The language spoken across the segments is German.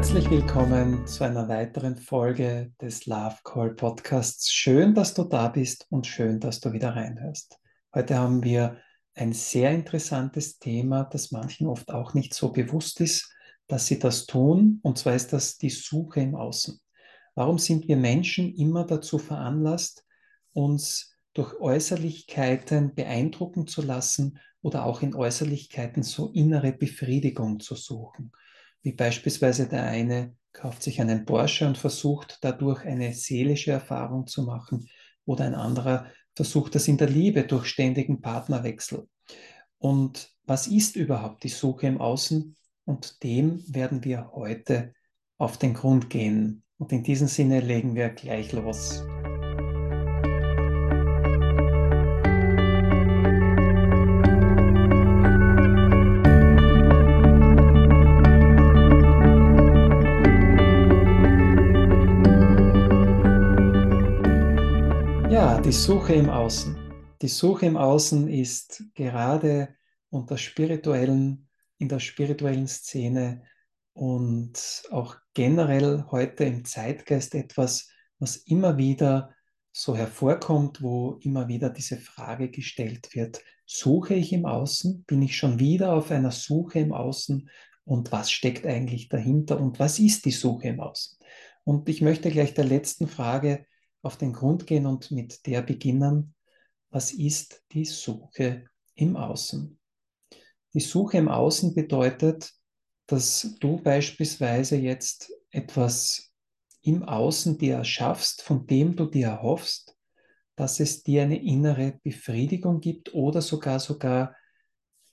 Herzlich willkommen zu einer weiteren Folge des Love Call Podcasts. Schön, dass du da bist und schön, dass du wieder reinhörst. Heute haben wir ein sehr interessantes Thema, das manchen oft auch nicht so bewusst ist, dass sie das tun. Und zwar ist das die Suche im Außen. Warum sind wir Menschen immer dazu veranlasst, uns durch Äußerlichkeiten beeindrucken zu lassen oder auch in Äußerlichkeiten so innere Befriedigung zu suchen? Wie beispielsweise der eine kauft sich einen Porsche und versucht dadurch eine seelische Erfahrung zu machen oder ein anderer versucht das in der Liebe durch ständigen Partnerwechsel. Und was ist überhaupt die Suche im Außen? Und dem werden wir heute auf den Grund gehen. Und in diesem Sinne legen wir gleich los. Die Suche im Außen. Die Suche im Außen ist gerade unter spirituellen, in der spirituellen Szene und auch generell heute im Zeitgeist etwas, was immer wieder so hervorkommt, wo immer wieder diese Frage gestellt wird, suche ich im Außen? Bin ich schon wieder auf einer Suche im Außen? Und was steckt eigentlich dahinter? Und was ist die Suche im Außen? Und ich möchte gleich der letzten Frage auf den Grund gehen und mit der beginnen. Was ist die Suche im Außen? Die Suche im Außen bedeutet, dass du beispielsweise jetzt etwas im Außen dir erschaffst, von dem du dir erhoffst, dass es dir eine innere Befriedigung gibt oder sogar sogar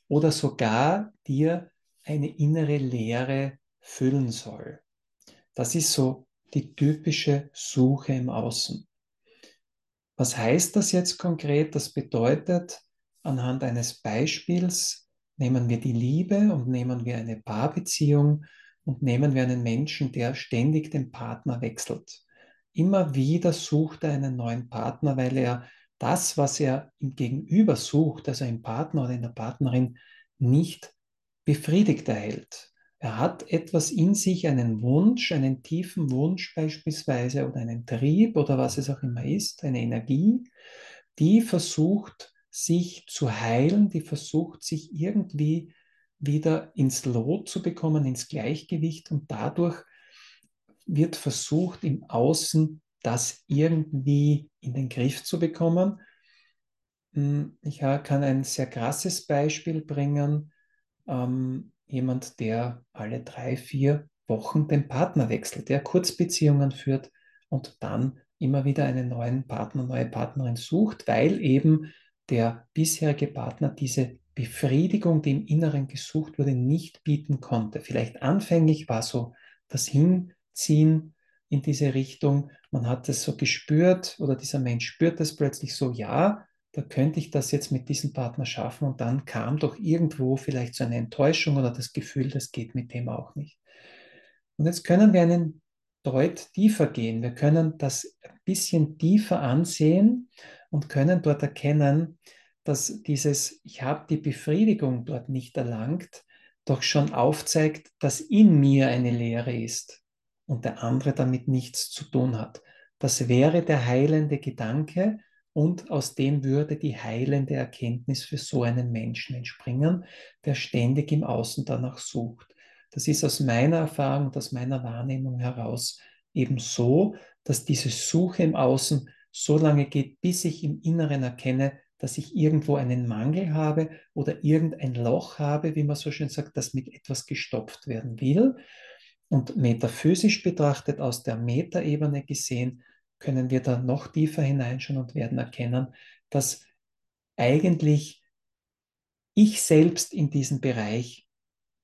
oder sogar dir eine innere Leere füllen soll. Das ist so die typische Suche im Außen. Was heißt das jetzt konkret? Das bedeutet, anhand eines Beispiels Nehmen wir die Liebe und nehmen wir eine Paarbeziehung und nehmen wir einen Menschen, der ständig den Partner wechselt. Immer wieder sucht er einen neuen Partner, weil er das, was er im Gegenüber sucht, also im Partner oder in der Partnerin, nicht befriedigt erhält. Er hat etwas in sich, einen Wunsch, einen tiefen Wunsch beispielsweise oder einen Trieb oder was es auch immer ist, eine Energie, die versucht sich zu heilen, die versucht, sich irgendwie wieder ins Lot zu bekommen, ins Gleichgewicht und dadurch wird versucht, im Außen das irgendwie in den Griff zu bekommen. Hm, ich kann ein sehr krasses Beispiel bringen. Ähm, jemand, der alle drei, vier Wochen den Partner wechselt, der Kurzbeziehungen führt und dann immer wieder einen neuen Partner, neue Partnerin sucht, weil eben der bisherige Partner diese Befriedigung, die im Inneren gesucht wurde, nicht bieten konnte. Vielleicht anfänglich war so das Hinziehen in diese Richtung, man hat es so gespürt oder dieser Mensch spürt es plötzlich so, ja, da könnte ich das jetzt mit diesem Partner schaffen und dann kam doch irgendwo vielleicht so eine Enttäuschung oder das Gefühl, das geht mit dem auch nicht. Und jetzt können wir einen Deut tiefer gehen. Wir können das ein bisschen tiefer ansehen und können dort erkennen, dass dieses Ich habe die Befriedigung dort nicht erlangt, doch schon aufzeigt, dass in mir eine Leere ist und der andere damit nichts zu tun hat. Das wäre der heilende Gedanke und aus dem würde die heilende Erkenntnis für so einen Menschen entspringen, der ständig im Außen danach sucht. Das ist aus meiner Erfahrung, aus meiner Wahrnehmung heraus eben so, dass diese Suche im Außen so lange geht, bis ich im Inneren erkenne, dass ich irgendwo einen Mangel habe oder irgendein Loch habe, wie man so schön sagt, das mit etwas gestopft werden will. Und metaphysisch betrachtet, aus der Metaebene gesehen, können wir da noch tiefer hineinschauen und werden erkennen, dass eigentlich ich selbst in diesem Bereich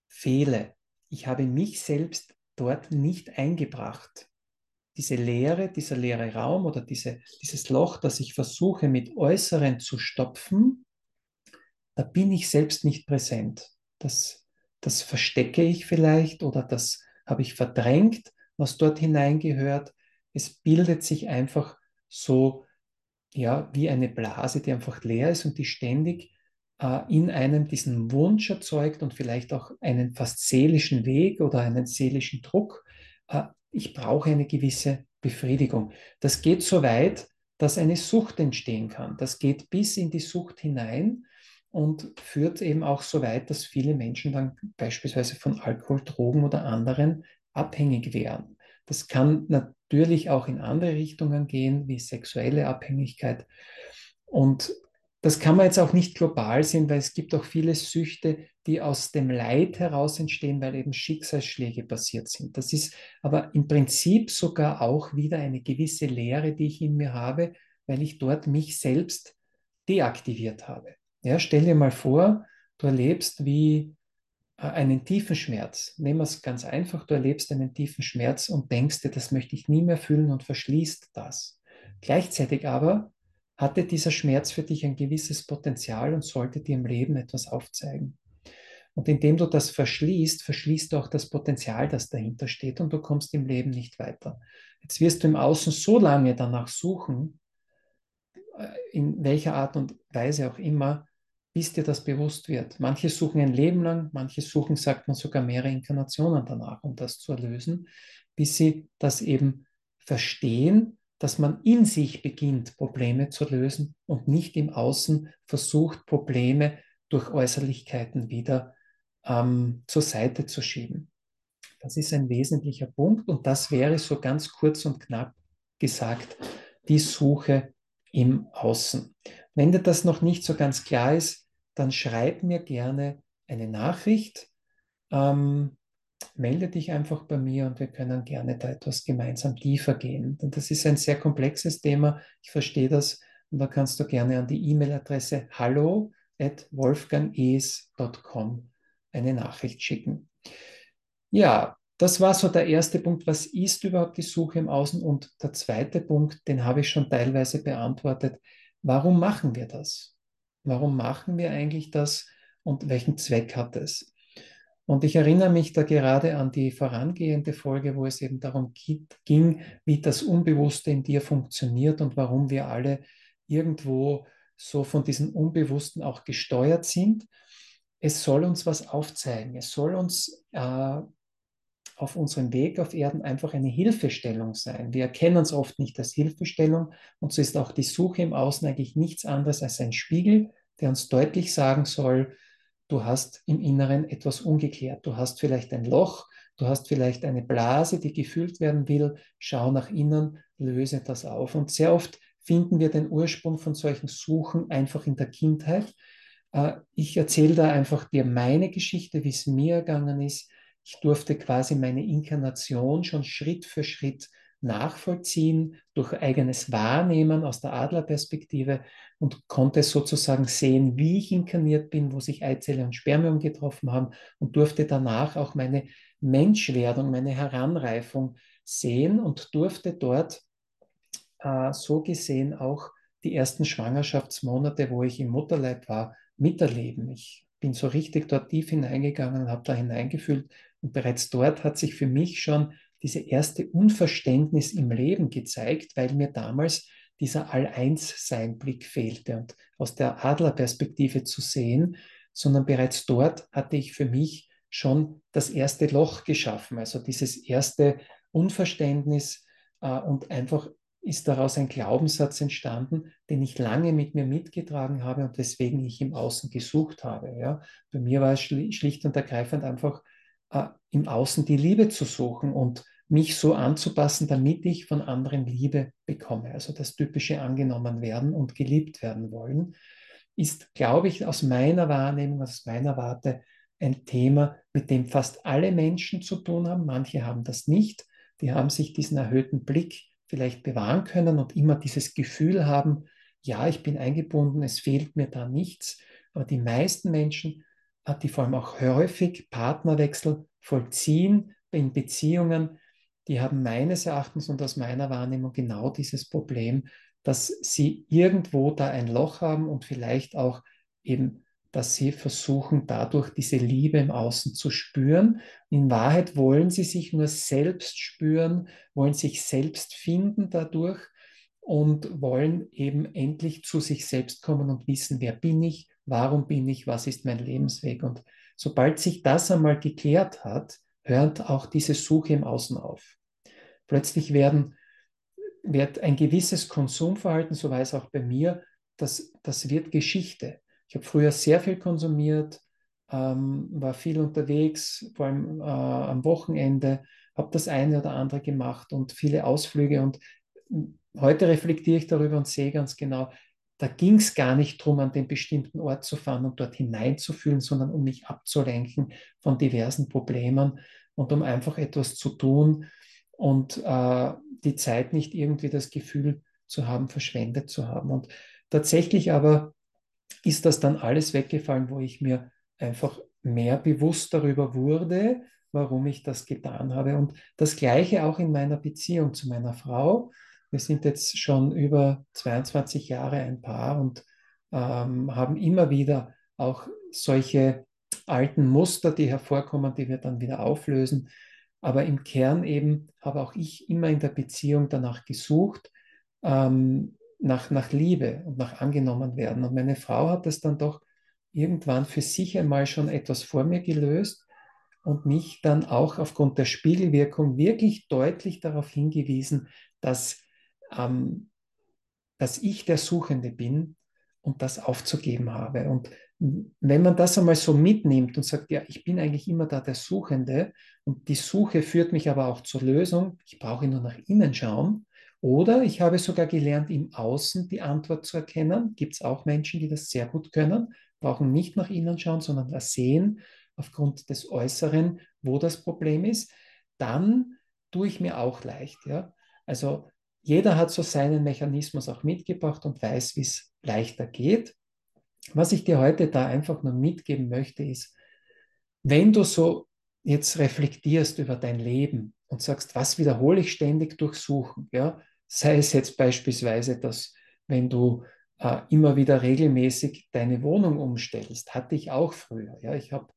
fehle. Ich habe mich selbst dort nicht eingebracht diese Leere, dieser leere Raum oder diese, dieses Loch, das ich versuche mit Äußeren zu stopfen, da bin ich selbst nicht präsent. Das, das verstecke ich vielleicht oder das habe ich verdrängt, was dort hineingehört. Es bildet sich einfach so, ja, wie eine Blase, die einfach leer ist und die ständig äh, in einem diesen Wunsch erzeugt und vielleicht auch einen fast seelischen Weg oder einen seelischen Druck, äh, ich brauche eine gewisse Befriedigung. Das geht so weit, dass eine Sucht entstehen kann. Das geht bis in die Sucht hinein und führt eben auch so weit, dass viele Menschen dann beispielsweise von Alkohol, Drogen oder anderen abhängig werden. Das kann natürlich auch in andere Richtungen gehen, wie sexuelle Abhängigkeit. Und das kann man jetzt auch nicht global sehen, weil es gibt auch viele Süchte, die aus dem Leid heraus entstehen, weil eben Schicksalsschläge passiert sind. Das ist aber im Prinzip sogar auch wieder eine gewisse Lehre, die ich in mir habe, weil ich dort mich selbst deaktiviert habe. Ja, stell dir mal vor, du erlebst wie einen tiefen Schmerz. Nehmen wir es ganz einfach, du erlebst einen tiefen Schmerz und denkst dir, das möchte ich nie mehr fühlen und verschließt das. Gleichzeitig aber hatte dieser Schmerz für dich ein gewisses Potenzial und sollte dir im Leben etwas aufzeigen. Und indem du das verschließt, verschließt du auch das Potenzial, das dahinter steht und du kommst im Leben nicht weiter. Jetzt wirst du im Außen so lange danach suchen, äh, in welcher Art und Weise auch immer, bis dir das bewusst wird. Manche suchen ein Leben lang, manche suchen, sagt man, sogar mehrere Inkarnationen danach, um das zu erlösen, bis sie das eben verstehen, dass man in sich beginnt, Probleme zu lösen und nicht im Außen versucht, Probleme durch Äußerlichkeiten wieder ähm, zur Seite zu schieben. Das ist ein wesentlicher Punkt und das wäre so ganz kurz und knapp gesagt die Suche im Außen. Wenn dir das noch nicht so ganz klar ist, dann schreib mir gerne eine Nachricht. Ähm, melde dich einfach bei mir und wir können gerne da etwas gemeinsam tiefer gehen. Denn das ist ein sehr komplexes Thema. Ich verstehe das und da kannst du gerne an die E-Mail-Adresse hallo at wolfgangees.com eine Nachricht schicken. Ja, das war so der erste Punkt. Was ist überhaupt die Suche im Außen? Und der zweite Punkt, den habe ich schon teilweise beantwortet. Warum machen wir das? Warum machen wir eigentlich das und welchen Zweck hat es? Und ich erinnere mich da gerade an die vorangehende Folge, wo es eben darum ging, wie das Unbewusste in dir funktioniert und warum wir alle irgendwo so von diesem Unbewussten auch gesteuert sind. Es soll uns was aufzeigen. Es soll uns äh, auf unserem Weg auf Erden einfach eine Hilfestellung sein. Wir erkennen es oft nicht als Hilfestellung und so ist auch die Suche im Außen eigentlich nichts anderes als ein Spiegel, der uns deutlich sagen soll, du hast im Inneren etwas ungeklärt. Du hast vielleicht ein Loch, du hast vielleicht eine Blase, die gefüllt werden will. Schau nach innen, löse das auf. Und sehr oft finden wir den Ursprung von solchen Suchen einfach in der Kindheit. Äh, ich erzähle da einfach dir meine Geschichte, wie es mir ergangen ist. Ich durfte quasi meine Inkarnation schon Schritt für Schritt nachvollziehen durch eigenes Wahrnehmen aus der Adlerperspektive und konnte sozusagen sehen, wie ich inkarniert bin, wo sich Eizelle und Spermium getroffen haben und durfte danach auch meine Menschwerdung, meine Heranreifung sehen und durfte dort äh, so gesehen auch die ersten Schwangerschaftsmonate, wo ich im Mutterleib war, miterleben. Ich bin so richtig dort tief hineingegangen und habe da hineingefühlt und bereits dort hat sich für mich schon diese erste Unverständnis im Leben gezeigt, weil mir damals dieser All-Eins-Sein-Blick fehlte und aus der Adlerperspektive zu sehen, sondern bereits dort hatte ich für mich schon das erste Loch geschaffen, also dieses erste Unverständnis äh, und einfach ist daraus ein Glaubenssatz entstanden, den ich lange mit mir mitgetragen habe und weswegen ich im Außen gesucht habe. Ja. Bei mir war es schlicht und ergreifend einfach äh, im Außen die Liebe zu suchen und mich so anzupassen, damit ich von anderen Liebe bekomme. Also das typische angenommen werden und geliebt werden wollen, ist, glaube ich, aus meiner Wahrnehmung, aus meiner Warte ein Thema, mit dem fast alle Menschen zu tun haben. Manche haben das nicht. Die haben sich diesen erhöhten Blick vielleicht bewahren können und immer dieses Gefühl haben, ja, ich bin eingebunden, es fehlt mir da nichts. Aber die meisten Menschen, die vor allem auch häufig Partnerwechsel vollziehen in Beziehungen, die haben meines Erachtens und aus meiner Wahrnehmung genau dieses Problem, dass sie irgendwo da ein Loch haben und vielleicht auch eben, dass sie versuchen, dadurch diese Liebe im Außen zu spüren. In Wahrheit wollen sie sich nur selbst spüren, wollen sich selbst finden dadurch und wollen eben endlich zu sich selbst kommen und wissen, wer bin ich, warum bin ich, was ist mein Lebensweg. Und sobald sich das einmal geklärt hat, hört auch diese Suche im Außen auf. Plötzlich werden, wird ein gewisses Konsumverhalten, so war es auch bei mir, das, das wird Geschichte. Ich habe früher sehr viel konsumiert, ähm, war viel unterwegs, vor allem äh, am Wochenende, habe das eine oder andere gemacht und viele Ausflüge. Und heute reflektiere ich darüber und sehe ganz genau, da ging es gar nicht darum, an den bestimmten Ort zu fahren und dort hineinzufühlen, sondern um mich abzulenken von diversen Problemen und um einfach etwas zu tun und äh, die Zeit nicht irgendwie das Gefühl zu haben, verschwendet zu haben. Und tatsächlich aber ist das dann alles weggefallen, wo ich mir einfach mehr bewusst darüber wurde, warum ich das getan habe. Und das gleiche auch in meiner Beziehung zu meiner Frau. Wir sind jetzt schon über 22 Jahre ein Paar und ähm, haben immer wieder auch solche alten Muster, die hervorkommen, die wir dann wieder auflösen. Aber im Kern eben habe auch ich immer in der Beziehung danach gesucht, ähm, nach, nach Liebe und nach angenommen werden. Und meine Frau hat das dann doch irgendwann für sich einmal schon etwas vor mir gelöst und mich dann auch aufgrund der Spiegelwirkung wirklich deutlich darauf hingewiesen, dass, ähm, dass ich der Suchende bin und das aufzugeben habe. Und wenn man das einmal so mitnimmt und sagt, ja, ich bin eigentlich immer da der Suchende und die Suche führt mich aber auch zur Lösung, ich brauche nur nach innen schauen, oder ich habe sogar gelernt, im Außen die Antwort zu erkennen. Gibt es auch Menschen, die das sehr gut können, brauchen nicht nach innen schauen, sondern das sehen aufgrund des Äußeren, wo das Problem ist. Dann tue ich mir auch leicht. Ja? Also jeder hat so seinen Mechanismus auch mitgebracht und weiß, wie es leichter geht. Was ich dir heute da einfach nur mitgeben möchte, ist, wenn du so jetzt reflektierst über dein Leben und sagst, was wiederhole ich ständig durchsuchen, ja, Sei es jetzt beispielsweise, dass wenn du äh, immer wieder regelmäßig deine Wohnung umstellst, hatte ich auch früher. Ja? Ich habe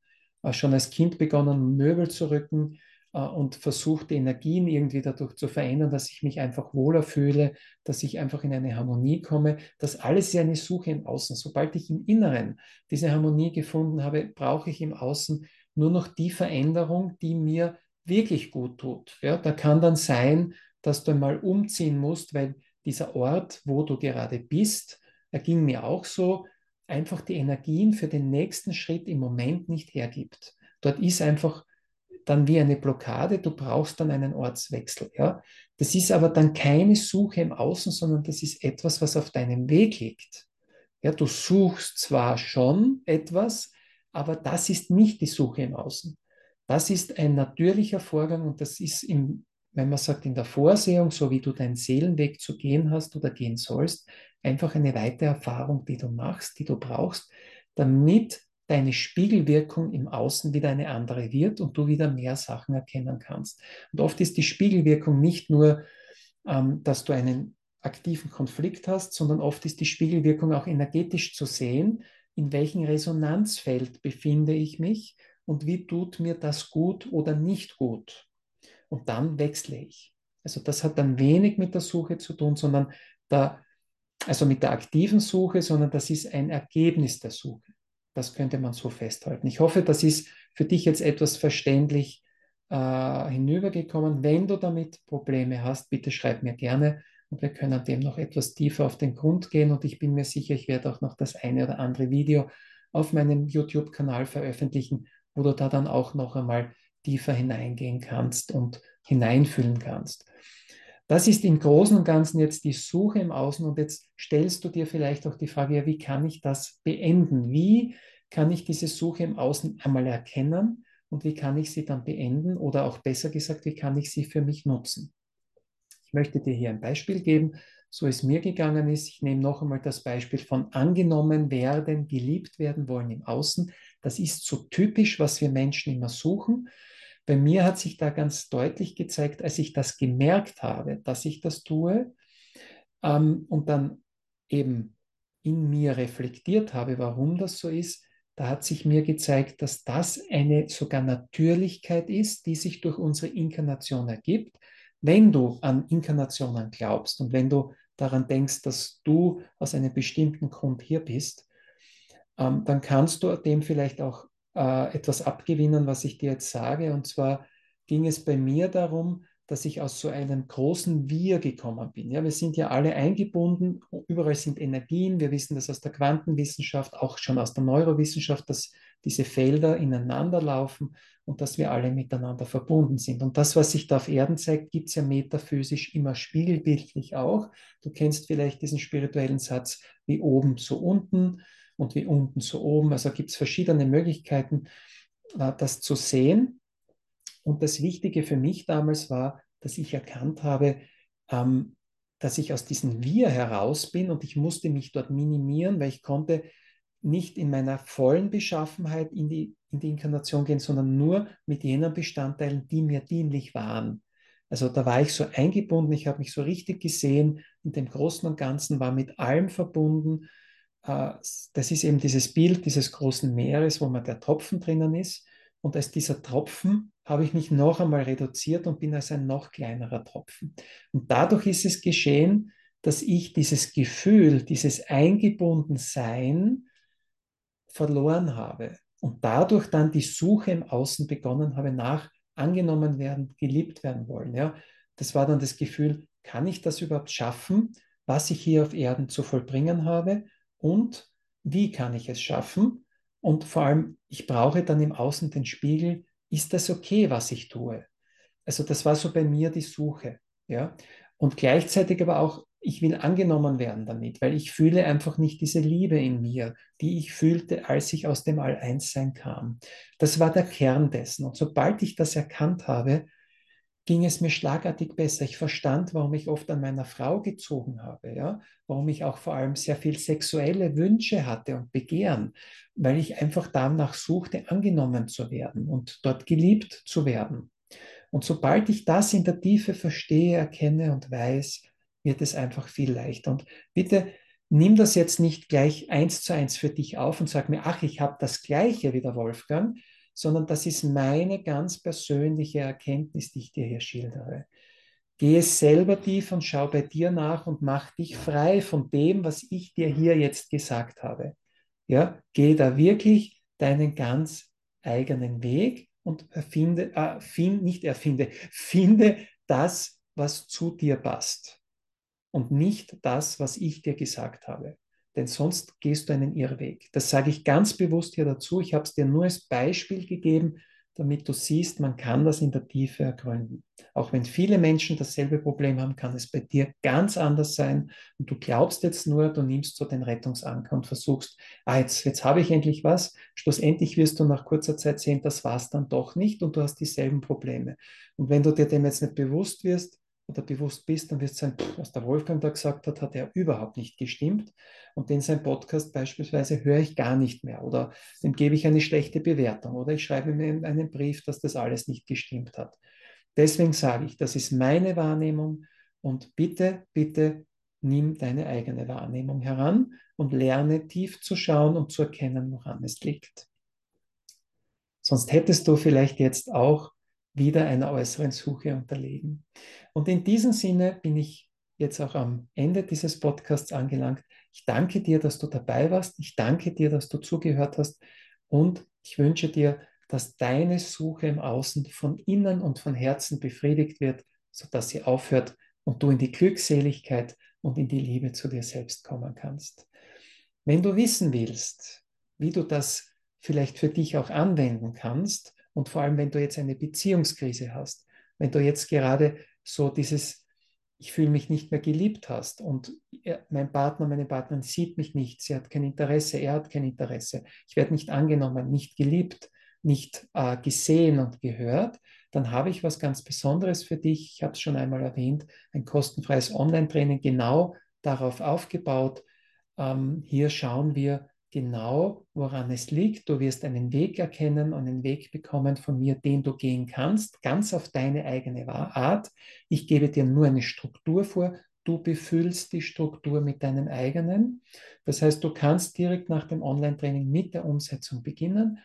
äh, schon als Kind begonnen, Möbel zu rücken und versucht, die Energien irgendwie dadurch zu verändern, dass ich mich einfach wohler fühle, dass ich einfach in eine Harmonie komme. Das alles ist eine Suche im Außen. Sobald ich im Inneren diese Harmonie gefunden habe, brauche ich im Außen nur noch die Veränderung, die mir wirklich gut tut. Ja, da kann dann sein, dass du einmal umziehen musst, weil dieser Ort, wo du gerade bist, er ging mir auch so, einfach die Energien für den nächsten Schritt im Moment nicht hergibt. Dort ist einfach dann wie eine Blockade, du brauchst dann einen Ortswechsel. Ja? Das ist aber dann keine Suche im Außen, sondern das ist etwas, was auf deinem Weg liegt. Ja, du suchst zwar schon etwas, aber das ist nicht die Suche im Außen. Das ist ein natürlicher Vorgang und das ist im wenn man sagt, in der Vorsehung, so wie du deinen Seelenweg zu gehen hast oder gehen sollst, einfach eine weitere Erfahrung, die du machst, die du brauchst, damit deine Spiegelwirkung im Außen wieder eine andere wird und du wieder mehr Sachen erkennen kannst. Und oft ist die Spiegelwirkung nicht nur, ähm, dass du einen aktiven Konflikt hast, sondern oft ist die Spiegelwirkung auch energetisch zu sehen, in welchem Resonanzfeld befinde ich mich und wie tut mir das gut oder nicht gut und dann wechsle ich. Also das hat dann wenig mit der Suche zu tun, sondern da, also mit der aktiven Suche, sondern das ist ein Ergebnis der Suche. Das könnte man so festhalten. Ich hoffe, das ist für dich jetzt etwas verständlich äh, hinübergekommen. Wenn du damit Probleme hast, bitte schreib mir gerne und wir können dem noch etwas tiefer auf den Grund gehen. Und ich bin mir sicher, ich werde auch noch das eine oder andere Video auf meinem YouTube-Kanal veröffentlichen, wo du da dann auch noch einmal tiefer hineingehen kannst und hineinfühlen kannst. Das ist im Großen und Ganzen jetzt die Suche im Außen und jetzt stellst du dir vielleicht auch die Frage, ja, wie kann ich das beenden? Wie kann ich diese Suche im Außen einmal erkennen und wie kann ich sie dann beenden oder auch besser gesagt, wie kann ich sie für mich nutzen? Ich möchte dir hier ein Beispiel geben, so es mir gegangen ist. Ich nehme noch einmal das Beispiel von angenommen werden, geliebt werden wollen im Außen. Das ist so typisch, was wir Menschen immer suchen. Bei mir hat sich da ganz deutlich gezeigt, als ich das gemerkt habe, dass ich das tue ähm, und dann eben in mir reflektiert habe, warum das so ist, da hat sich mir gezeigt, dass das eine sogar Natürlichkeit ist, die sich durch unsere Inkarnation ergibt. Wenn du an Inkarnationen glaubst und wenn du daran denkst, dass du aus einem bestimmten Grund hier bist, ähm, dann kannst du dem vielleicht auch äh, etwas abgewinnen, was ich dir jetzt sage. Und zwar ging es bei mir darum, dass ich aus so einem großen Wir gekommen bin. Ja, wir sind ja alle eingebunden, überall sind Energien. Wir wissen das aus der Quantenwissenschaft, auch schon aus der Neurowissenschaft, dass diese Felder ineinander laufen und dass wir alle miteinander verbunden sind. Und das, was sich da auf Erden zeigt, gibt es ja metaphysisch immer spiegelbildlich auch. Du kennst vielleicht diesen spirituellen Satz, wie oben so unten und wie unten so oben. Also gibt es verschiedene Möglichkeiten, äh, das zu sehen. Und das Wichtige für mich damals war, dass ich erkannt habe, ähm, dass ich aus diesem Wir heraus bin und ich musste mich dort minimieren, weil ich konnte nicht in meiner vollen Beschaffenheit in die, in die Inkarnation gehen, sondern nur mit jenen Bestandteilen, die mir dienlich waren. Also da war ich so eingebunden, ich habe mich so richtig gesehen, in dem Großen und Ganzen war mit allem verbunden. Äh, das ist eben dieses Bild dieses großen Meeres, wo man der Tropfen drinnen ist. Und als dieser Tropfen habe ich mich noch einmal reduziert und bin als ein noch kleinerer Tropfen. Und dadurch ist es geschehen, dass ich dieses Gefühl, dieses Eingebundensein verloren habe und dadurch dann die Suche im Außen begonnen habe nach angenommen werden, geliebt werden wollen. Ja, das war dann das Gefühl, kann ich das überhaupt schaffen, was ich hier auf Erden zu vollbringen habe und wie kann ich es schaffen? Und vor allem, ich brauche dann im Außen den Spiegel, ist das okay, was ich tue? Also das war so bei mir die Suche. Ja? Und gleichzeitig aber auch, ich will angenommen werden damit, weil ich fühle einfach nicht diese Liebe in mir, die ich fühlte, als ich aus dem All-Eins-Sein kam. Das war der Kern dessen. Und sobald ich das erkannt habe, ging es mir schlagartig besser. Ich verstand, warum ich oft an meiner Frau gezogen habe, ja? warum ich auch vor allem sehr viel sexuelle Wünsche hatte und Begehren, weil ich einfach danach suchte, angenommen zu werden und dort geliebt zu werden. Und sobald ich das in der Tiefe verstehe, erkenne und weiß, wird es einfach viel leichter. Und bitte nimm das jetzt nicht gleich eins zu eins für dich auf und sag mir, ach, ich habe das gleiche wie der Wolfgang, sondern das ist meine ganz persönliche Erkenntnis, die ich dir hier schildere. Gehe selber tief und schau bei dir nach und mach dich frei von dem, was ich dir hier jetzt gesagt habe. Ja, geh da wirklich deinen ganz eigenen Weg und erfinde, äh, find, nicht erfinde, finde das, was zu dir passt und nicht das, was ich dir gesagt habe denn sonst gehst du einen Irrweg. Das sage ich ganz bewusst hier dazu. Ich habe es dir nur als Beispiel gegeben, damit du siehst, man kann das in der Tiefe ergründen. Auch wenn viele Menschen dasselbe Problem haben, kann es bei dir ganz anders sein. Und du glaubst jetzt nur, du nimmst so den Rettungsanker und versuchst, ah, jetzt, jetzt habe ich endlich was. Schlussendlich wirst du nach kurzer Zeit sehen, das war es dann doch nicht und du hast dieselben Probleme. Und wenn du dir dem jetzt nicht bewusst wirst, oder bewusst bist, dann wirst du sagen, was der Wolfgang da gesagt hat, hat er überhaupt nicht gestimmt. Und den sein Podcast beispielsweise höre ich gar nicht mehr oder dem gebe ich eine schlechte Bewertung oder ich schreibe mir einen Brief, dass das alles nicht gestimmt hat. Deswegen sage ich, das ist meine Wahrnehmung und bitte, bitte nimm deine eigene Wahrnehmung heran und lerne tief zu schauen und zu erkennen, woran es liegt. Sonst hättest du vielleicht jetzt auch wieder einer äußeren Suche unterlegen. Und in diesem Sinne bin ich jetzt auch am Ende dieses Podcasts angelangt. Ich danke dir, dass du dabei warst. Ich danke dir, dass du zugehört hast. Und ich wünsche dir, dass deine Suche im Außen von innen und von Herzen befriedigt wird, sodass sie aufhört und du in die Glückseligkeit und in die Liebe zu dir selbst kommen kannst. Wenn du wissen willst, wie du das vielleicht für dich auch anwenden kannst, und vor allem, wenn du jetzt eine Beziehungskrise hast, wenn du jetzt gerade so dieses, ich fühle mich nicht mehr geliebt hast und mein Partner, meine Partnerin sieht mich nicht, sie hat kein Interesse, er hat kein Interesse, ich werde nicht angenommen, nicht geliebt, nicht äh, gesehen und gehört, dann habe ich was ganz Besonderes für dich. Ich habe es schon einmal erwähnt, ein kostenfreies Online-Training genau darauf aufgebaut. Ähm, hier schauen wir, genau, woran es liegt. Du wirst einen Weg erkennen und einen Weg bekommen von mir, den du gehen kannst, ganz auf deine eigene Art. Ich gebe dir nur eine Struktur vor. Du befüllst die Struktur mit deinem eigenen. Das heißt, du kannst direkt nach dem Online-Training mit der Umsetzung beginnen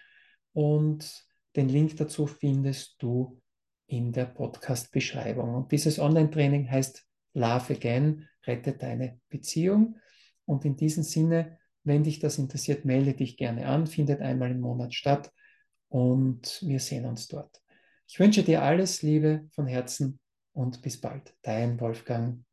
und den Link dazu findest du in der Podcast-Beschreibung. Und dieses Online-Training heißt Love Again, rette deine Beziehung. Und in diesem Sinne wenn dich das interessiert, melde dich gerne an, findet einmal im Monat statt und wir sehen uns dort. Ich wünsche dir alles Liebe von Herzen und bis bald. Dein Wolfgang